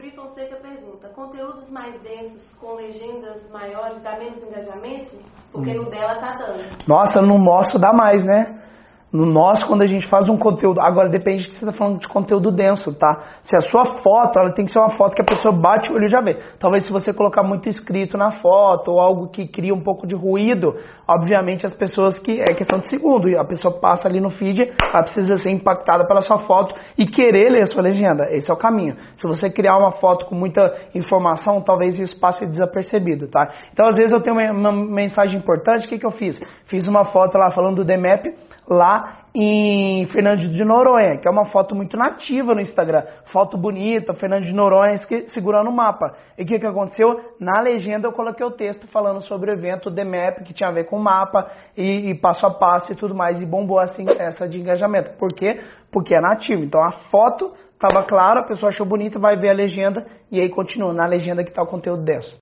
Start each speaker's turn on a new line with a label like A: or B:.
A: Pri Fonseca pergunta: conteúdos mais densos com legendas maiores dá menos engajamento? Porque no dela tá dando.
B: Nossa, no nosso dá mais, né? No nosso, quando a gente faz um conteúdo. Agora depende de que você está falando de conteúdo denso, tá? Se a sua foto, ela tem que ser uma foto que a pessoa bate o olho e já vê. Talvez se você colocar muito escrito na foto ou algo que cria um pouco de ruído, obviamente as pessoas que. É questão de segundo. A pessoa passa ali no feed, ela precisa ser impactada pela sua foto e querer ler a sua legenda. Esse é o caminho. Se você criar uma foto com muita informação, talvez isso passe desapercebido, tá? Então, às vezes eu tenho uma, uma mensagem importante, o que, que eu fiz? Fiz uma foto lá falando do DMAP lá em Fernando de Noronha, que é uma foto muito nativa no Instagram. Foto bonita, Fernando de Noronha segurando o mapa. E o que, que aconteceu? Na legenda eu coloquei o texto falando sobre o evento The Map, que tinha a ver com o mapa e, e passo a passo e tudo mais. E bombou assim essa de engajamento. Por quê? Porque é nativo. Então a foto estava clara, a pessoa achou bonita, vai ver a legenda e aí continua na legenda que está o conteúdo dessa.